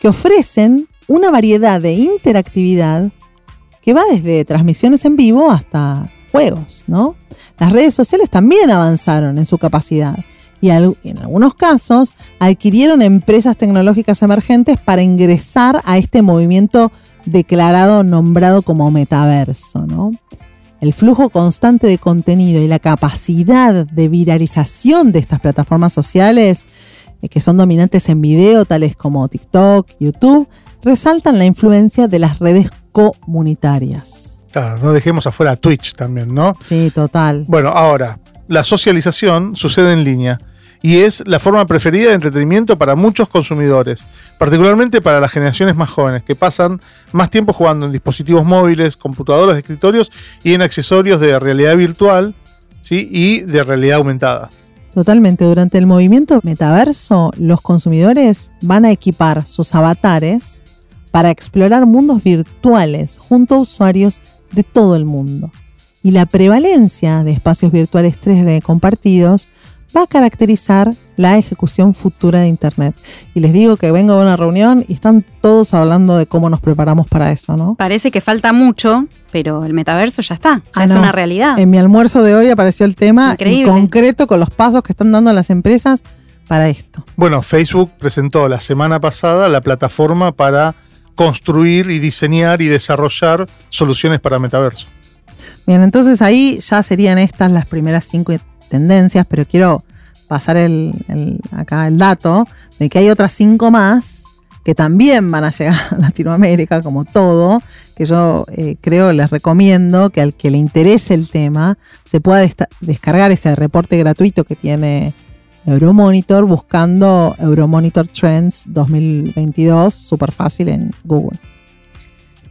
que ofrecen una variedad de interactividad que va desde transmisiones en vivo hasta juegos, ¿no? Las redes sociales también avanzaron en su capacidad y en algunos casos adquirieron empresas tecnológicas emergentes para ingresar a este movimiento declarado, nombrado como metaverso, ¿no? El flujo constante de contenido y la capacidad de viralización de estas plataformas sociales, eh, que son dominantes en video, tales como TikTok, YouTube, resaltan la influencia de las redes comunitarias. Claro, no dejemos afuera Twitch también, ¿no? Sí, total. Bueno, ahora, la socialización sucede en línea y es la forma preferida de entretenimiento para muchos consumidores, particularmente para las generaciones más jóvenes, que pasan más tiempo jugando en dispositivos móviles, computadoras de escritorios y en accesorios de realidad virtual ¿sí? y de realidad aumentada. Totalmente. Durante el movimiento metaverso, los consumidores van a equipar sus avatares para explorar mundos virtuales junto a usuarios de todo el mundo. Y la prevalencia de espacios virtuales 3D compartidos va a caracterizar la ejecución futura de Internet. Y les digo que vengo de una reunión y están todos hablando de cómo nos preparamos para eso, ¿no? Parece que falta mucho, pero el metaverso ya está, ya Ah, es no. una realidad. En mi almuerzo de hoy apareció el tema Increíble. en concreto con los pasos que están dando las empresas para esto. Bueno, Facebook presentó la semana pasada la plataforma para construir y diseñar y desarrollar soluciones para metaverso. Bien, entonces ahí ya serían estas las primeras cinco tendencias, pero quiero pasar el, acá el dato de que hay otras cinco más que también van a llegar a Latinoamérica, como todo, que yo eh, creo les recomiendo que al que le interese el tema se pueda descargar ese reporte gratuito que tiene Euromonitor buscando Euromonitor Trends 2022, súper fácil en Google.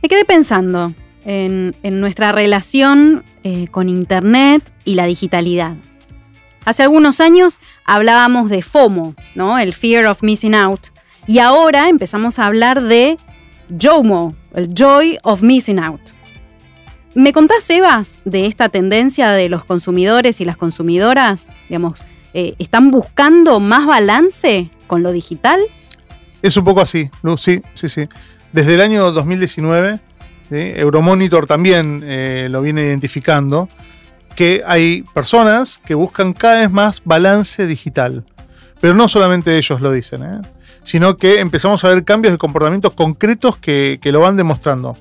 Me quedé pensando en, en nuestra relación eh, con Internet y la digitalidad. Hace algunos años hablábamos de FOMO, ¿no? El Fear of Missing Out. Y ahora empezamos a hablar de JOMO, el Joy of Missing Out. ¿Me contás, Sebas, de esta tendencia de los consumidores y las consumidoras? Digamos, eh, ¿están buscando más balance con lo digital? Es un poco así, Lu, sí, sí, sí. Desde el año 2019, ¿sí? Euromonitor también eh, lo viene identificando, que hay personas que buscan cada vez más balance digital. Pero no solamente ellos lo dicen, ¿eh? sino que empezamos a ver cambios de comportamientos concretos que, lo van demostrando.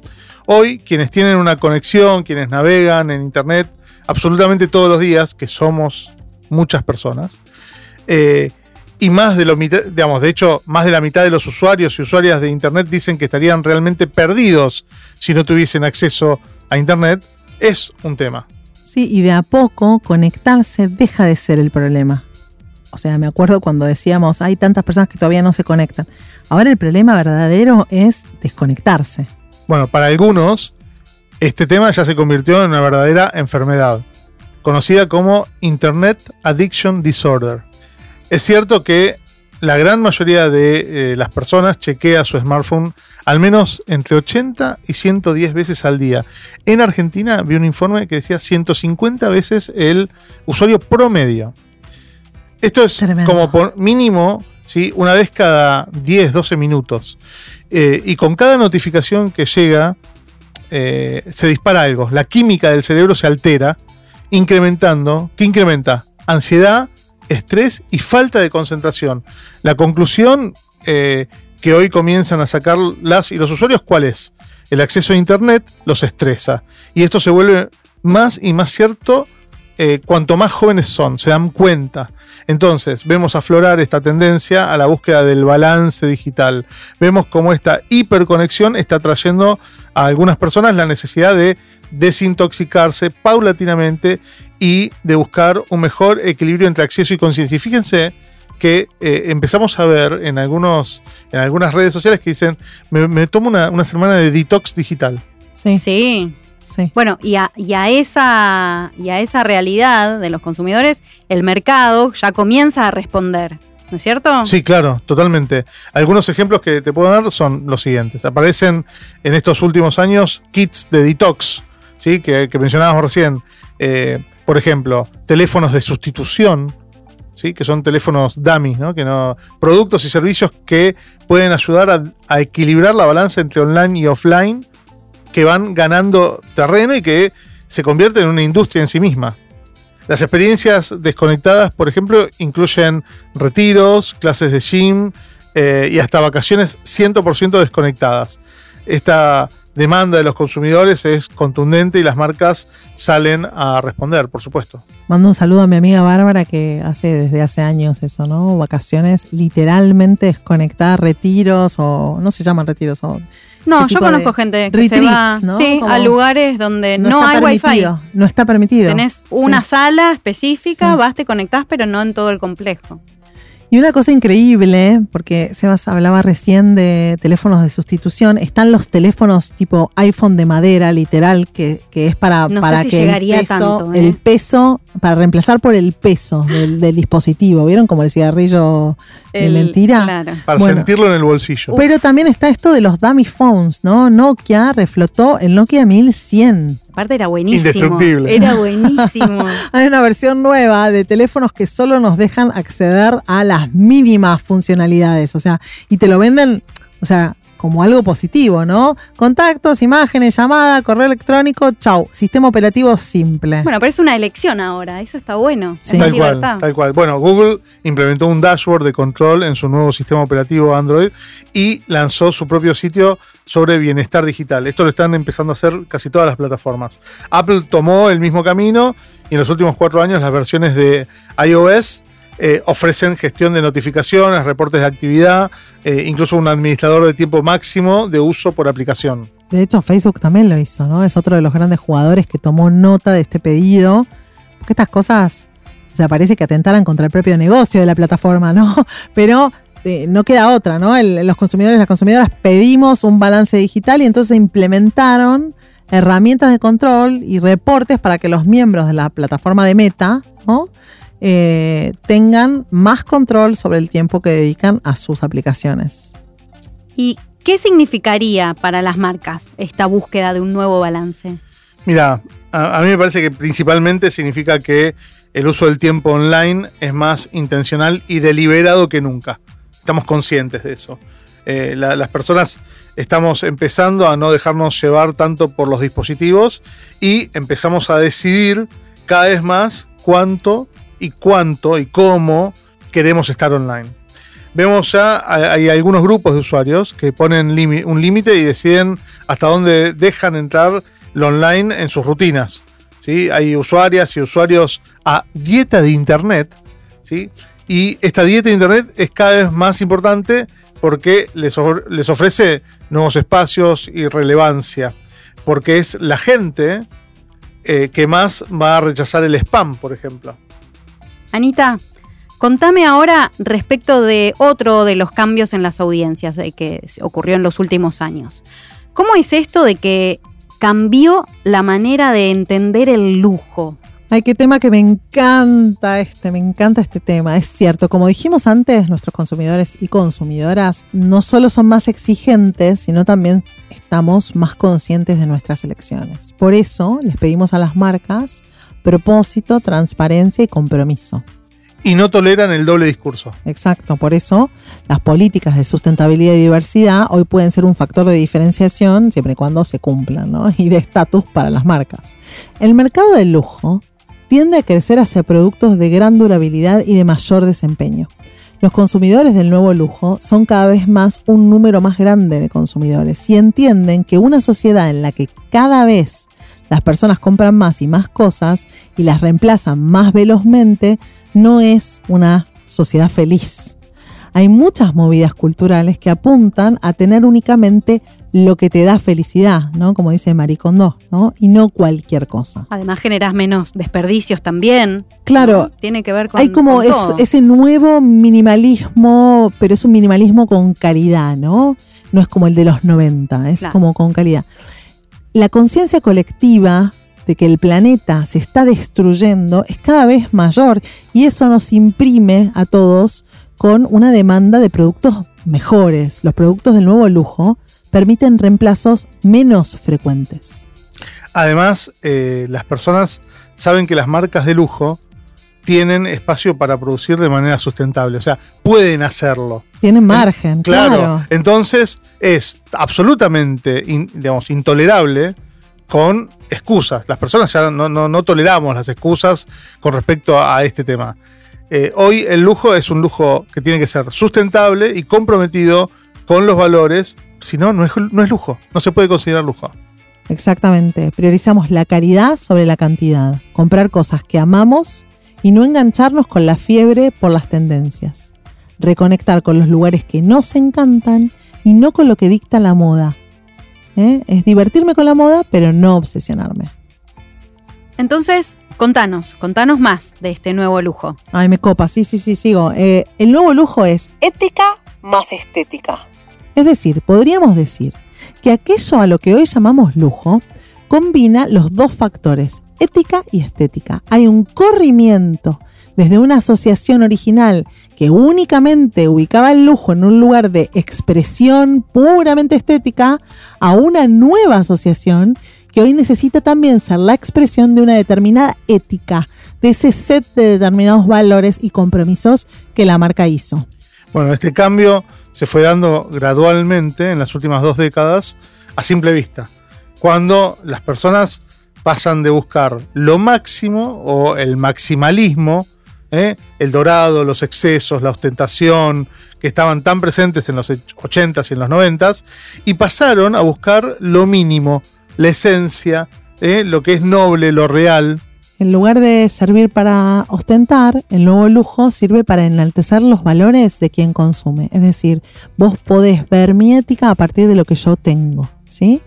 Hoy, quienes tienen una conexión, quienes navegan en Internet absolutamente todos los días, que somos muchas personas, eh, y más de lo mitad, digamos, de hecho, más de la mitad de los usuarios y usuarias de Internet dicen que estarían realmente perdidos si no tuviesen acceso a Internet, es un tema. Y de a poco conectarse deja de ser el problema. O sea, me acuerdo cuando decíamos, hay tantas personas que todavía no se conectan. Ahora el problema verdadero es desconectarse. Bueno, para algunos, este tema ya se convirtió en una verdadera enfermedad, conocida como Internet Addiction Disorder. Es cierto que la gran mayoría de eh, las personas chequea su smartphone al menos entre 80 y 110 veces al día. En Argentina vi un informe que decía 150 veces el usuario promedio. Esto es Tremendo. como por mínimo ¿sí? una vez cada 10, 12 minutos. Eh, y con cada notificación que llega, eh, se dispara algo. La química del cerebro se altera, incrementando. ¿Qué incrementa? Ansiedad, estrés y falta de concentración. La conclusión eh, que hoy comienzan a sacar las y los usuarios, ¿cuál es? El acceso a Internet los estresa. Y esto se vuelve más y más cierto eh, cuanto más jóvenes son, se dan cuenta. Entonces, vemos aflorar esta tendencia a la búsqueda del balance digital. Vemos cómo esta hiperconexión está trayendo a algunas personas la necesidad de desintoxicarse paulatinamente y de buscar un mejor equilibrio entre acceso y conciencia. Y fíjense que eh, empezamos a ver en, algunos, en algunas redes sociales que dicen, me, me tomo una, una semana de detox digital. Sí, Sí. sí. Bueno, y a, y a esa, y a esa realidad de los consumidores, el mercado ya comienza a responder. ¿No es cierto? Sí, claro, totalmente. Algunos ejemplos que te puedo dar son los siguientes. Aparecen en estos últimos años kits de detox, ¿sí? que, que mencionábamos recién. Eh, por ejemplo, teléfonos de sustitución, ¿sí? que son teléfonos dummies, ¿no? Que no, productos y servicios que pueden ayudar a, equilibrar la balanza entre online y offline, que van ganando terreno y que se convierten en una industria en sí misma. Las experiencias desconectadas, por ejemplo, incluyen retiros, clases de gym eh, y hasta vacaciones 100% desconectadas. Esta demanda de los consumidores es contundente y las marcas salen a responder, por supuesto. Mando un saludo a mi amiga Bárbara que hace desde hace años eso, ¿no? Vacaciones literalmente desconectadas, retiros o no se llaman retiros. O, No, ¿Qué yo conozco gente que se retreats, va ¿no? sí, a lugares donde no, está hay wifi. permitido, No está permitido. Tenés una Sí. sala específica, Sí. vas, te conectás, pero no en todo el complejo. Y una cosa increíble, porque Sebas hablaba recién de teléfonos de sustitución, están los teléfonos tipo iPhone de madera, literal, que, que es para, No sé para si que llegaría el peso, tanto, ¿eh? el peso, para reemplazar por el peso del, del dispositivo. ¿Vieron como el cigarrillo de El- mentira? Claro. Para Bueno. sentirlo en el bolsillo. Pero también está esto de los dummy phones, ¿no? Nokia reflotó el Nokia 1100. Aparte era buenísimo. Indestructible. Era buenísimo. Hay una versión nueva de teléfonos que solo nos dejan acceder a las mínimas funcionalidades, o sea, y te lo venden, o sea, como algo positivo, ¿no? Contactos, imágenes, llamada, correo electrónico, chau, sistema operativo simple. bueno, pero es una elección ahora, eso está bueno. Sí. Tal cual, tal cual. Bueno, Google implementó un dashboard de control en su nuevo sistema operativo Android y lanzó su propio sitio sobre bienestar digital. Esto lo están empezando a hacer casi todas las plataformas. Apple tomó el mismo camino y en los últimos cuatro años las versiones de iOS eh, ofrecen gestión de notificaciones, reportes de actividad, eh, incluso un administrador de tiempo máximo de uso por aplicación. De hecho, Facebook también lo hizo, ¿no? Es otro de los grandes jugadores que tomó nota de este pedido. Porque estas cosas, o sea, parece que atentaran contra el propio negocio de la plataforma, ¿no? Pero eh, no queda otra, ¿no? Los consumidores, las consumidoras pedimos un balance digital y entonces implementaron herramientas de control y reportes para que los miembros de la plataforma de Meta, ¿no? Eh, tengan más control sobre el tiempo que dedican a sus aplicaciones. ¿Y qué significaría para las marcas esta búsqueda de un nuevo balance? Mira, a, a mí me parece que principalmente significa que el uso del tiempo online es más intencional y deliberado que nunca. Estamos conscientes de eso. Eh, la- las personas estamos empezando a no dejarnos llevar tanto por los dispositivos y empezamos a decidir cada vez más cuánto y cuánto y cómo queremos estar online. Vemos ya, hay algunos grupos de usuarios que ponen un límite y deciden hasta dónde dejan entrar lo online en sus rutinas. ¿sí? Hay usuarias y usuarios a dieta de Internet. ¿sí? Y esta dieta de Internet es cada vez más importante porque les ofrece nuevos espacios y relevancia. Porque es la gente eh, que más va a rechazar el spam, por ejemplo. Anita, contame ahora respecto de otro de los cambios en las audiencias de que ocurrió en los últimos años. ¿Cómo es esto de que cambió la manera de entender el lujo? Ay, qué tema que me encanta este, me encanta este tema. Es cierto, como dijimos antes, nuestros consumidores y consumidoras no solo son más exigentes, sino también estamos más conscientes de nuestras elecciones. Por eso les pedimos a las marcas propósito, transparencia y compromiso. Y no toleran el doble discurso. Exacto, por eso las políticas de sustentabilidad y diversidad hoy pueden ser un factor de diferenciación siempre y cuando se cumplan, ¿no? Y de estatus para las marcas. El mercado del lujo tiende a crecer hacia productos de gran durabilidad y de mayor desempeño. Los consumidores del nuevo lujo son cada vez más un número más grande de consumidores y entienden que una sociedad en la que cada vez las personas compran más y más cosas y las reemplazan más velozmente no es una sociedad feliz hay muchas movidas culturales que apuntan a tener únicamente lo que te da felicidad, ¿no? Como dice Maricondo, ¿no? Y no cualquier cosa. Además generas menos desperdicios también. Claro. Tiene que ver con Hay como ese nuevo minimalismo, pero es un minimalismo con calidad, ¿no? No es como el de los 90, es como con calidad. La conciencia colectiva de que el planeta se está destruyendo es cada vez mayor y eso nos imprime a todos con una demanda de productos mejores. Los productos del nuevo lujo permiten reemplazos menos frecuentes. Además, eh, las personas saben que las marcas de lujo tienen espacio para producir de manera sustentable, o sea, pueden hacerlo. Tienen margen, claro. Entonces es absolutamente, digamos, intolerable con excusas. Las personas ya no, no toleramos las excusas con respecto a este tema. Eh, hoy el lujo es un lujo que tiene que ser sustentable y comprometido con los valores, si no, no es, no es lujo, no se puede considerar lujo. Exactamente, priorizamos la caridad sobre la cantidad, comprar cosas que amamos y no engancharnos con la fiebre por las tendencias, reconectar con los lugares que nos encantan y no con lo que dicta la moda. ¿eh? Es divertirme con la moda, pero no obsesionarme. Entonces, contanos, contanos más de este nuevo lujo. Ay, me copa, sí, sí, sí, sigo. Eh, el nuevo lujo es ética más estética. Es decir, podríamos decir que aquello a lo que hoy llamamos lujo combina los dos factores, ética y estética. Hay un corrimiento desde una asociación original que únicamente ubicaba el lujo en un lugar de expresión puramente estética a una nueva asociación que hoy necesita también ser la expresión de una determinada ética, de ese set de determinados valores y compromisos que la marca hizo. Bueno, este cambio se fue dando gradualmente en las últimas dos décadas a simple vista, cuando las personas pasan de buscar lo máximo o el maximalismo, ¿eh? el dorado, los excesos, la ostentación, que estaban tan presentes en los 80s y en los 90s, y pasaron a buscar lo mínimo, la esencia, ¿eh? lo que es noble, lo real. En lugar de servir para ostentar, el nuevo lujo sirve para enaltecer los valores de quien consume. Es decir, vos podés ver mi ética a partir de lo que yo tengo. ¿Sí?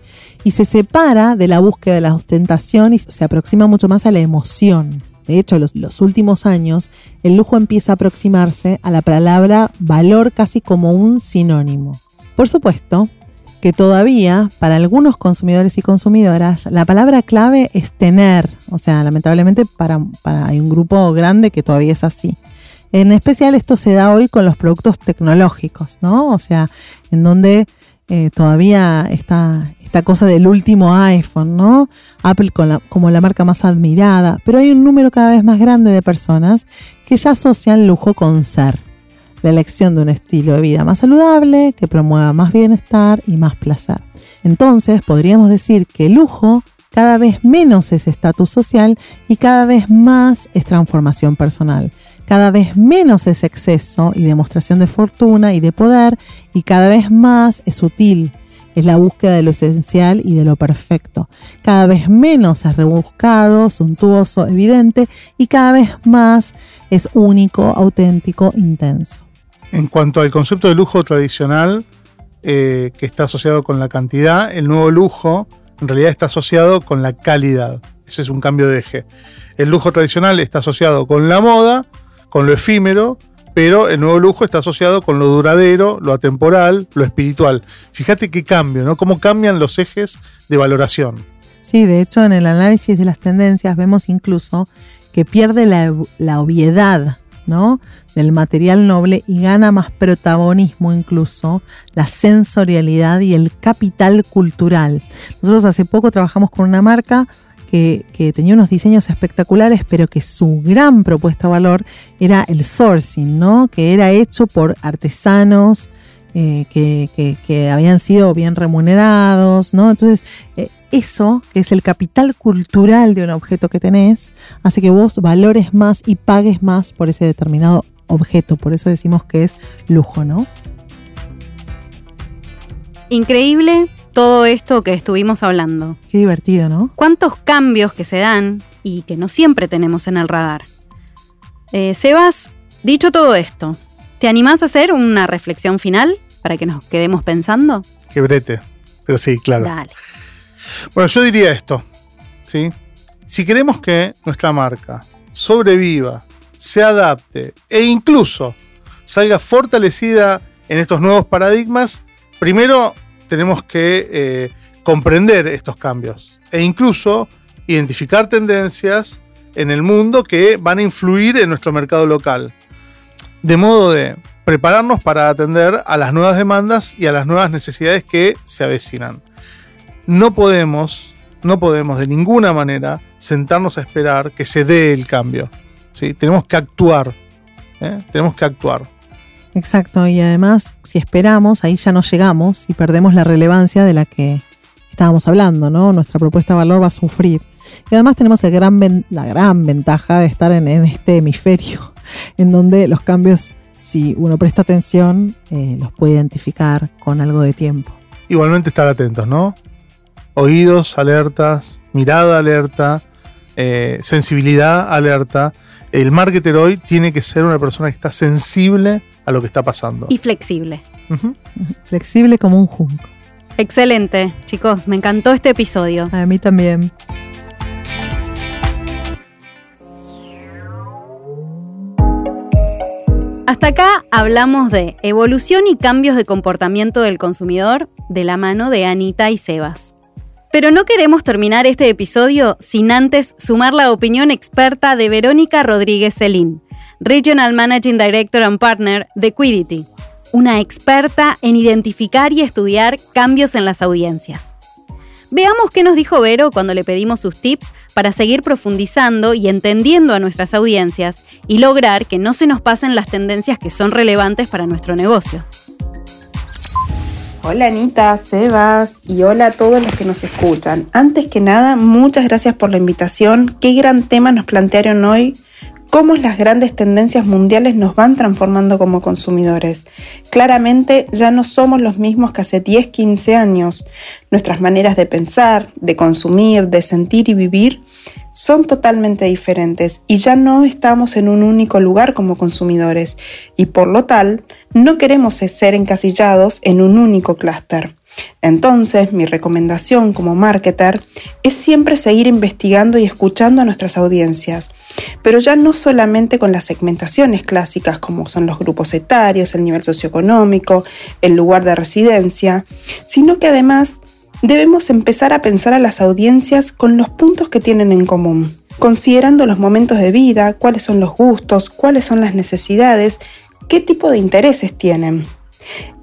Y se separa de la búsqueda de la ostentación y se aproxima mucho más a la emoción. De hecho, los, los últimos años, el lujo empieza a aproximarse a la palabra valor casi como un sinónimo. Por supuesto, que todavía para algunos consumidores y consumidoras la palabra clave es tener, o sea, lamentablemente para, hay un grupo grande que todavía es así. En especial esto se da hoy con los productos tecnológicos, ¿no? O sea, en donde eh, todavía está esta cosa del último iPhone, ¿no? Apple como la marca más admirada, pero hay un número cada vez más grande de personas que ya asocian lujo con ser la elección de un estilo de vida más saludable, que promueva más bienestar y más placer. Entonces, podríamos decir que lujo cada vez menos es estatus social y cada vez más es transformación personal. Cada vez menos es exceso y demostración de fortuna y de poder y cada vez más es útil. Es la búsqueda de lo esencial y de lo perfecto. Cada vez menos es rebuscado, suntuoso, evidente y cada vez más es único, auténtico, intenso. En cuanto al concepto de lujo tradicional, eh, que está asociado con la cantidad, el nuevo lujo en realidad está asociado con la calidad. Ese es un cambio de eje. El lujo tradicional está asociado con la moda, con lo efímero, pero el nuevo lujo está asociado con lo duradero, lo atemporal, lo espiritual. Fíjate qué cambio, ¿no? Cómo cambian los ejes de valoración. Sí, de hecho en el análisis de las tendencias vemos incluso que pierde la, obviedad ¿no? del material noble y gana más protagonismo incluso la sensorialidad y el capital cultural. Nosotros hace poco trabajamos con una marca que, tenía unos diseños espectaculares, pero que su gran propuesta de valor era el sourcing, ¿no? que era hecho por artesanos eh, que, que, que, habían sido bien remunerados. ¿no? Entonces, eh, eso, que es el capital cultural de un objeto que tenés, hace que vos valores más y pagues más por ese determinado objeto. Por eso decimos que es lujo, ¿no? Increíble todo esto que estuvimos hablando. Qué divertido, ¿no? ¿Cuántos cambios que se dan y que no siempre tenemos en el radar? Eh, Sebas, dicho todo esto, ¿te animás a hacer una reflexión final para que nos quedemos pensando? Qué brete, pero sí, claro. Dale. Bueno, yo diría esto, ¿sí? Si queremos que nuestra marca sobreviva, se adapte e incluso salga fortalecida en estos nuevos paradigmas, primero tenemos que eh, comprender estos cambios e incluso identificar tendencias en el mundo que van a influir en nuestro mercado local. De modo de prepararnos para atender a las nuevas demandas y a las nuevas necesidades que se avecinan. No podemos, no podemos de ninguna manera sentarnos a esperar que se dé el cambio. Tenemos que actuar. ¿eh? Tenemos que actuar. Exacto, y además, si esperamos, ahí ya no llegamos y perdemos la relevancia de la que estábamos hablando, ¿no? Nuestra propuesta de valor va a sufrir. Y además tenemos el la gran ventaja de estar en, en, este hemisferio, en donde los cambios, si uno presta atención, eh, los puede identificar con algo de tiempo. Igualmente estar atentos, ¿no? Oídos alertas, mirada alerta, eh, sensibilidad alerta. El marketer hoy tiene que ser una persona que está sensible a lo que está pasando. Y flexible. Uh -huh. Flexible como un junco. Excelente, chicos, me encantó este episodio. A mí también. Hasta acá hablamos de evolución y cambios de comportamiento del consumidor de la mano de Anita y Sebas. Pero no queremos terminar este episodio sin antes sumar la opinión experta de Verónica Rodríguez Celín, Regional Managing Director and Partner de Quidity, una experta en identificar y estudiar cambios en las audiencias. Veamos qué nos dijo Vero cuando le pedimos sus tips para seguir profundizando y entendiendo a nuestras audiencias y lograr que no se nos pasen las tendencias que son relevantes para nuestro negocio. Hola Anita, Sebas y hola a todos los que nos escuchan. Antes que nada, muchas gracias por la invitación. Qué gran tema nos plantearon hoy cómo las grandes tendencias mundiales nos van transformando como consumidores. Claramente ya no somos los mismos que hace 10, 15 años. Nuestras maneras de pensar, de consumir, de sentir y vivir son totalmente diferentes y ya no estamos en un único lugar como consumidores y por lo tal no queremos ser encasillados en un único clúster. Entonces, mi recomendación como marketer es siempre seguir investigando y escuchando a nuestras audiencias, pero ya no solamente con las segmentaciones clásicas como son los grupos etarios, el nivel socioeconómico, el lugar de residencia, sino que además debemos empezar a pensar a las audiencias con los puntos que tienen en común, considerando los momentos de vida, cuáles son los gustos, cuáles son las necesidades, qué tipo de intereses tienen.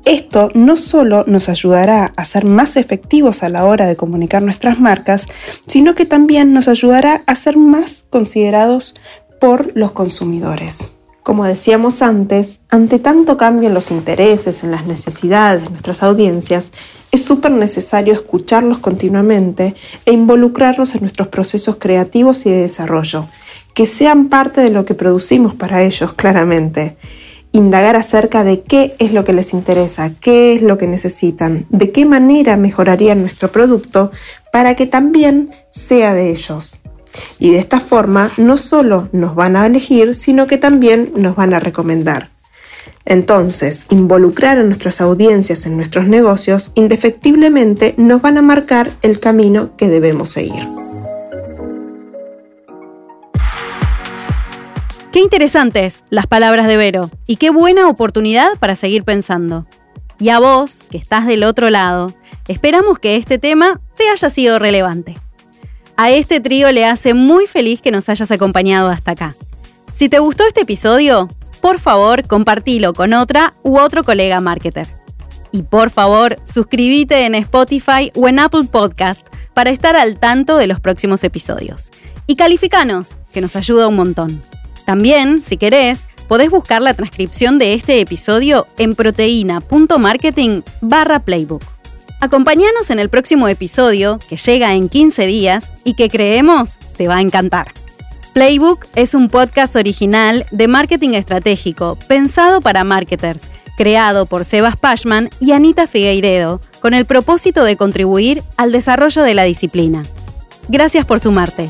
Esto no solo nos ayudará a ser más efectivos a la hora de comunicar nuestras marcas, sino que también nos ayudará a ser más considerados por los consumidores. Como decíamos antes, ante tanto cambio en los intereses, en las necesidades de nuestras audiencias, es súper necesario escucharlos continuamente e involucrarlos en nuestros procesos creativos y de desarrollo, que sean parte de lo que producimos para ellos claramente indagar acerca de qué es lo que les interesa, qué es lo que necesitan, de qué manera mejorarían nuestro producto para que también sea de ellos. Y de esta forma no solo nos van a elegir, sino que también nos van a recomendar. Entonces, involucrar a nuestras audiencias en nuestros negocios indefectiblemente nos van a marcar el camino que debemos seguir. Qué interesantes las palabras de Vero y qué buena oportunidad para seguir pensando. Y a vos, que estás del otro lado, esperamos que este tema te haya sido relevante. A este trío le hace muy feliz que nos hayas acompañado hasta acá. Si te gustó este episodio, por favor compartilo con otra u otro colega marketer. Y por favor, suscríbete en Spotify o en Apple Podcast para estar al tanto de los próximos episodios. Y calificanos, que nos ayuda un montón. También, si querés, podés buscar la transcripción de este episodio en proteína.marketing barra playbook. Acompáñanos en el próximo episodio, que llega en 15 días y que creemos te va a encantar. Playbook es un podcast original de marketing estratégico pensado para marketers, creado por Sebas Pashman y Anita Figueiredo, con el propósito de contribuir al desarrollo de la disciplina. Gracias por sumarte.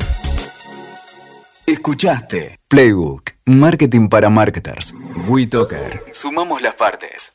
Escuchaste Playbook, Marketing para Marketers. WeToker. Sumamos las partes.